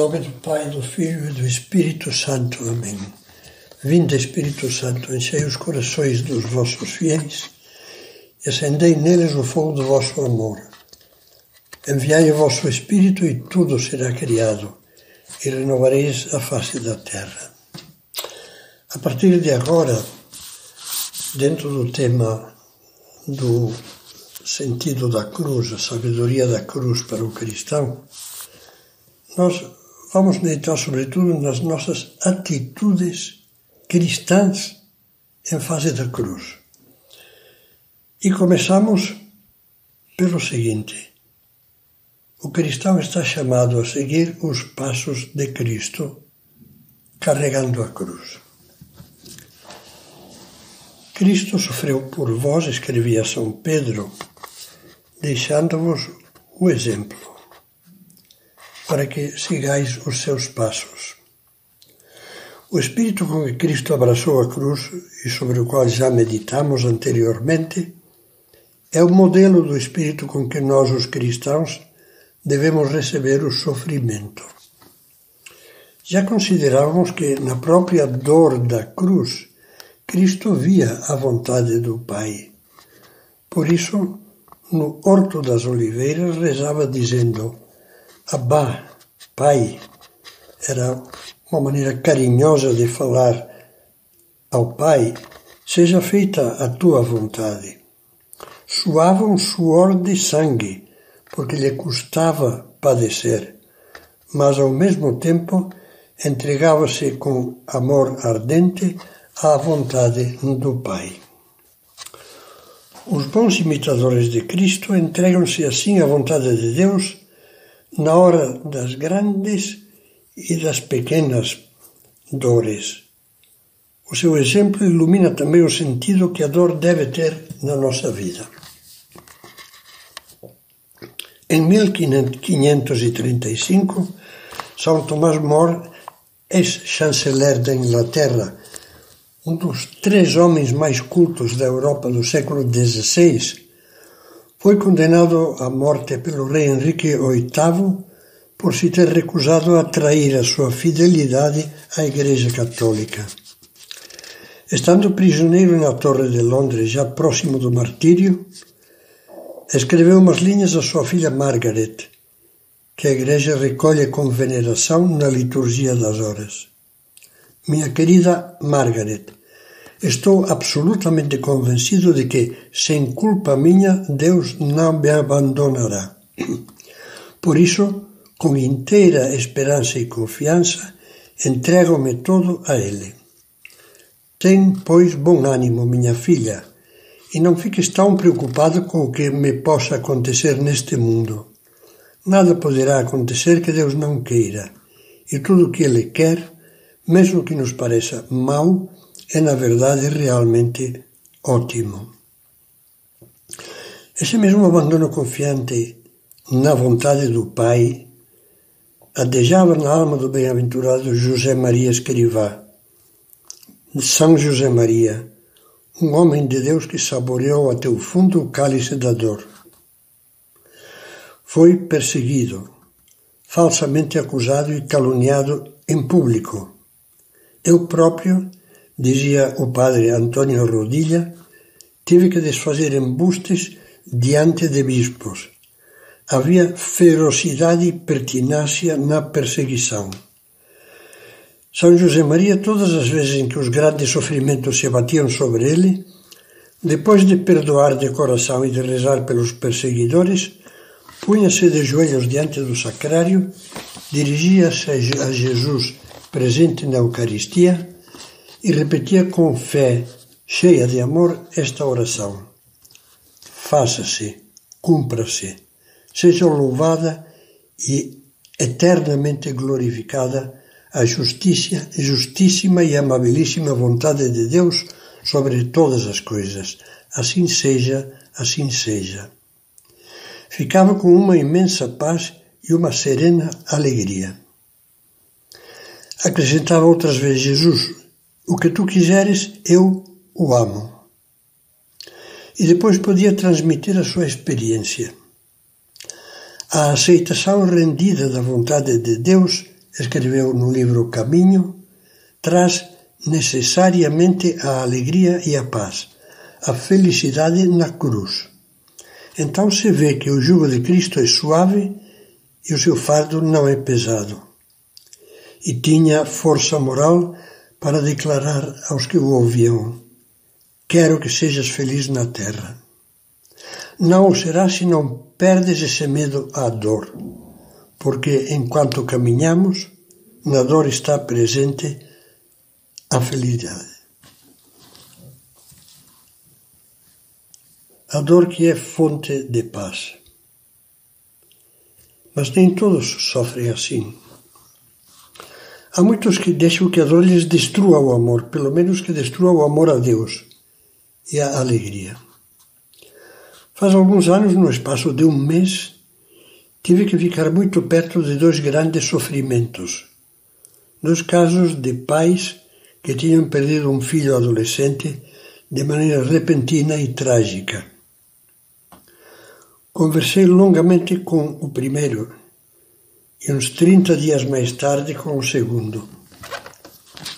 nome do Pai, do Filho e do Espírito Santo. Amém. Vinde, Espírito Santo, enchei os corações dos vossos fiéis e acendei neles o fogo do vosso amor. Enviai o vosso Espírito e tudo será criado e renovareis a face da terra. A partir de agora, dentro do tema do sentido da cruz, a sabedoria da cruz para o cristão, nós vamos meditar sobretudo nas nossas atitudes cristãs em fase da cruz. E começamos pelo seguinte: o cristão está chamado a seguir os passos de Cristo, carregando a cruz. Cristo sofreu por vós, escrevia São Pedro, deixando-vos o exemplo, para que sigais os seus passos. O espírito com que Cristo abraçou a cruz e sobre o qual já meditamos anteriormente é o modelo do espírito com que nós, os cristãos, devemos receber o sofrimento. Já considerávamos que na própria dor da cruz Cristo via a vontade do Pai. Por isso, no Horto das Oliveiras, rezava dizendo: Abá, Pai. Era uma maneira carinhosa de falar ao Pai: Seja feita a tua vontade. Suava um suor de sangue, porque lhe custava padecer, mas ao mesmo tempo entregava-se com amor ardente à vontade do Pai. Os bons imitadores de Cristo entregam-se assim à vontade de Deus na hora das grandes e das pequenas dores. O seu exemplo ilumina também o sentido que a dor deve ter na nossa vida. Em 1535, São Tomás More, ex-chanceler da Inglaterra um dos três homens mais cultos da Europa do século XVI, foi condenado à morte pelo rei Henrique VIII por se ter recusado a trair a sua fidelidade à Igreja Católica. Estando prisioneiro na Torre de Londres, já próximo do martírio, escreveu umas linhas à sua filha Margaret, que a Igreja recolhe com veneração na liturgia das horas. Minha querida Margaret, estou absolutamente convencido de que, sem culpa minha, Deus não me abandonará. Por isso, com inteira esperança e confiança, entrego-me todo a Ele. Tem, pois, bom ânimo, minha filha, e não fiques tão preocupada com o que me possa acontecer neste mundo. Nada poderá acontecer que Deus não queira, e tudo o que Ele quer mesmo que nos pareça mau, é na verdade realmente ótimo. Esse mesmo abandono confiante na vontade do Pai adejava na alma do bem-aventurado José Maria Escrivá. São José Maria, um homem de Deus que saboreou até o fundo o cálice da dor. Foi perseguido, falsamente acusado e caluniado em público eu próprio, dizia o padre Antônio Rodilha, tive que desfazer embustes diante de bispos. Havia ferocidade e pertinácia na perseguição. São José Maria, todas as vezes em que os grandes sofrimentos se abatiam sobre ele, depois de perdoar de coração e de rezar pelos perseguidores, punha-se de joelhos diante do sacrário, dirigia-se a Jesus presente na Eucaristia e repetia com fé, cheia de amor, esta oração: Faça-se, cumpra-se, seja louvada e eternamente glorificada a justiça, justíssima e amabilíssima vontade de Deus sobre todas as coisas. Assim seja, assim seja. Ficava com uma imensa paz e uma serena alegria. Acrescentava outras vezes Jesus: O que tu quiseres, eu o amo. E depois podia transmitir a sua experiência. A aceitação rendida da vontade de Deus escreveu no livro Caminho, traz necessariamente a alegria e a paz, a felicidade na cruz. Então se vê que o jugo de Cristo é suave e o seu fardo não é pesado. E tinha força moral para declarar aos que o ouviam: Quero que sejas feliz na terra. Não o será se não perdes esse medo à dor, porque enquanto caminhamos, na dor está presente a felicidade. A dor que é fonte de paz. Mas nem todos sofrem assim. Há muitos que deixam que a dor lhes destrua o amor, pelo menos que destrua o amor a Deus e a alegria. Faz alguns anos, no espaço de um mês, tive que ficar muito perto de dois grandes sofrimentos. Dois casos de pais que tinham perdido um filho adolescente de maneira repentina e trágica. Conversei longamente com o primeiro e uns 30 dias mais tarde com o segundo.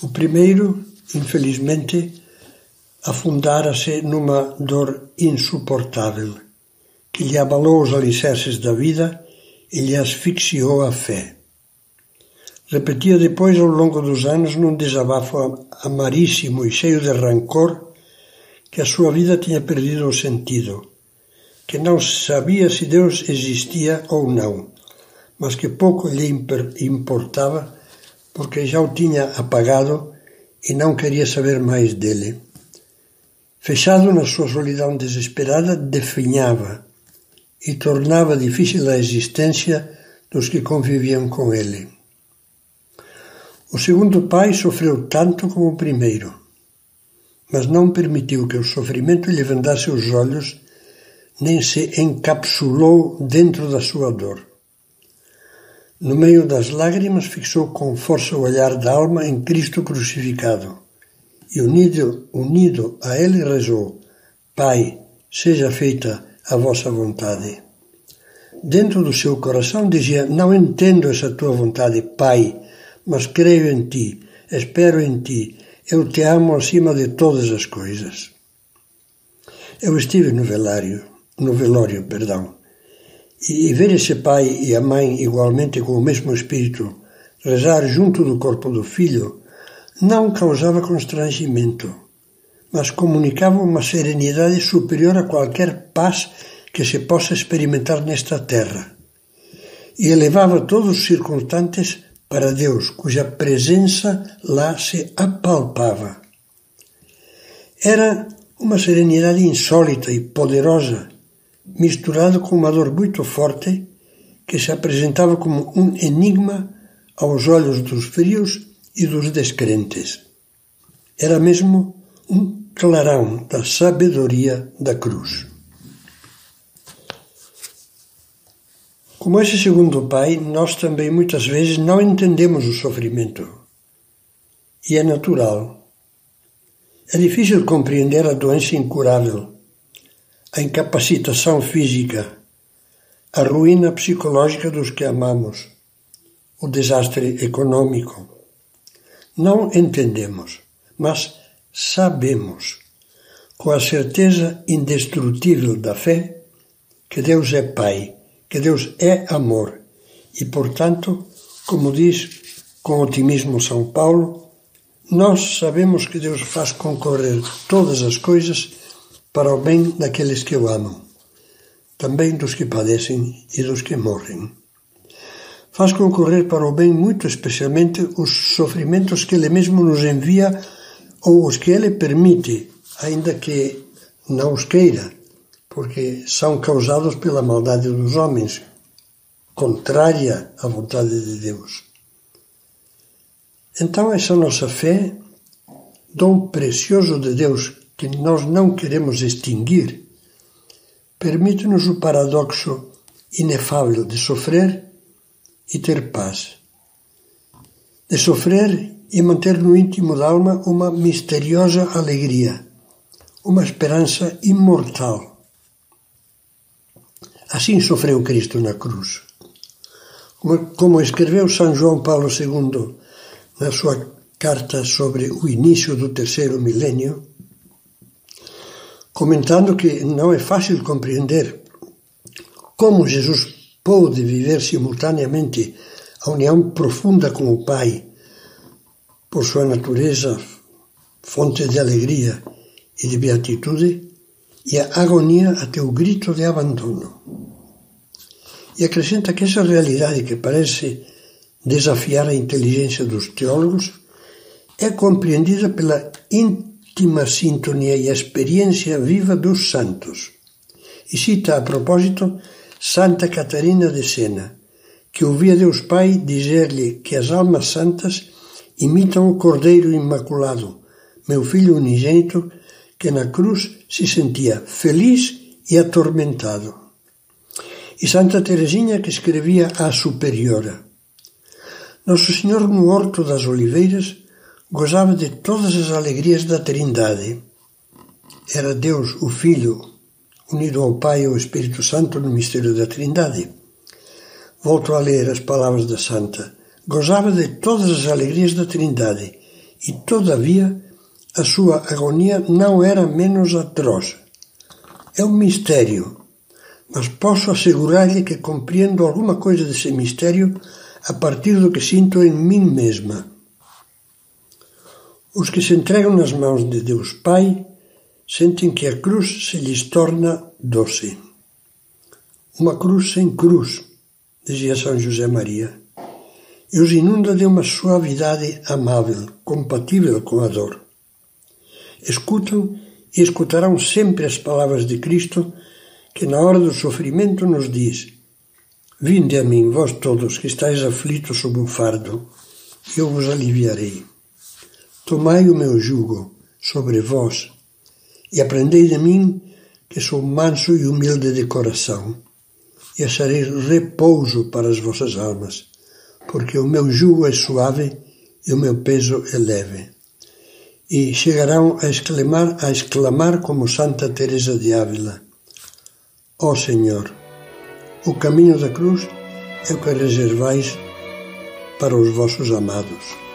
O primeiro, infelizmente, afundara-se numa dor insuportável, que lhe abalou os alicerces da vida e lhe asfixiou a fé. Repetia depois ao longo dos anos num desabafo amaríssimo e cheio de rancor que a sua vida tinha perdido o sentido, que não sabia se Deus existia ou não mas que pouco lhe importava porque já o tinha apagado e não queria saber mais dele. Fechado na sua solidão desesperada, definhava e tornava difícil a existência dos que conviviam com ele. O segundo pai sofreu tanto como o primeiro, mas não permitiu que o sofrimento lhe vendasse os olhos, nem se encapsulou dentro da sua dor. No meio das lágrimas, fixou com força o olhar da alma em Cristo crucificado e, unido, unido a ele, rezou: Pai, seja feita a vossa vontade. Dentro do seu coração dizia: Não entendo essa tua vontade, Pai, mas creio em ti, espero em ti, eu te amo acima de todas as coisas. Eu estive no velário, no velório, perdão, e ver esse pai e a mãe igualmente com o mesmo espírito rezar junto do corpo do filho não causava constrangimento, mas comunicava uma serenidade superior a qualquer paz que se possa experimentar nesta terra. E elevava todos os circunstantes para Deus, cuja presença lá se apalpava. Era uma serenidade insólita e poderosa misturado com uma dor muito forte que se apresentava como um enigma aos olhos dos frios e dos descrentes. Era mesmo um clarão da sabedoria da cruz. Como esse segundo pai, nós também muitas vezes não entendemos o sofrimento. E é natural. É difícil compreender a doença incurável a incapacitação física, a ruína psicológica dos que amamos, o desastre econômico. Não entendemos, mas sabemos, com a certeza indestrutível da fé, que Deus é Pai, que Deus é amor e, portanto, como diz com otimismo São Paulo, nós sabemos que Deus faz concorrer todas as coisas para o bem daqueles que o amam, também dos que padecem e dos que morrem. Faz concorrer para o bem muito especialmente os sofrimentos que Ele mesmo nos envia ou os que Ele permite, ainda que não os queira, porque são causados pela maldade dos homens, contrária à vontade de Deus. Então, essa nossa fé, dom precioso de Deus que nós não queremos extinguir, permite-nos o paradoxo inefável de sofrer e ter paz. De sofrer e manter no íntimo da alma uma misteriosa alegria, uma esperança imortal. Assim sofreu Cristo na cruz. como escreveu São João Paulo II na sua carta sobre o início do terceiro milênio, comentando que não é fácil compreender como Jesus pôde viver simultaneamente a união profunda com o Pai, por sua natureza fonte de alegria e de beatitude, e a agonia até o grito de abandono. E acrescenta que essa realidade que parece desafiar a inteligência dos teólogos é compreendida pela íntima sintonia e experiência viva dos santos. E cita a propósito Santa Catarina de Sena, que ouvia Deus Pai dizer-lhe que as almas santas imitam o Cordeiro Imaculado, meu filho unigênito, que na cruz se sentia feliz e atormentado. E Santa Teresinha que escrevia à Superiora. Nosso Senhor no Horto das Oliveiras gozava de todas as alegrias da Trindade. Era Deus, o Filho, unido ao Pai e ao Espírito Santo no mistério da Trindade. Volto a ler as palavras da Santa. Gozava de todas as alegrias da Trindade e, todavia, a sua agonia não era menos atroz. É um mistério, mas posso assegurar-lhe que compreendo alguma coisa desse mistério a partir do que sinto em mim mesma. Os que se entregam nas mãos de Deus Pai sentem que a cruz se lhes torna doce. Uma cruz sem cruz, dizia São José Maria, e os inunda de uma suavidade amável, compatível com a dor. Escutam e escutarão sempre as palavras de Cristo, que na hora do sofrimento nos diz: Vinde a mim, vós todos que estáis aflitos sob o fardo, eu vos aliviarei. Tomai o meu jugo sobre vós e aprendei de mim, que sou manso e humilde de coração, e achareis repouso para as vossas almas, porque o meu jugo é suave e o meu peso é leve. E chegarão a exclamar, a exclamar como Santa Teresa de Ávila: Ó oh Senhor, o caminho da cruz é o que reservais para os vossos amados.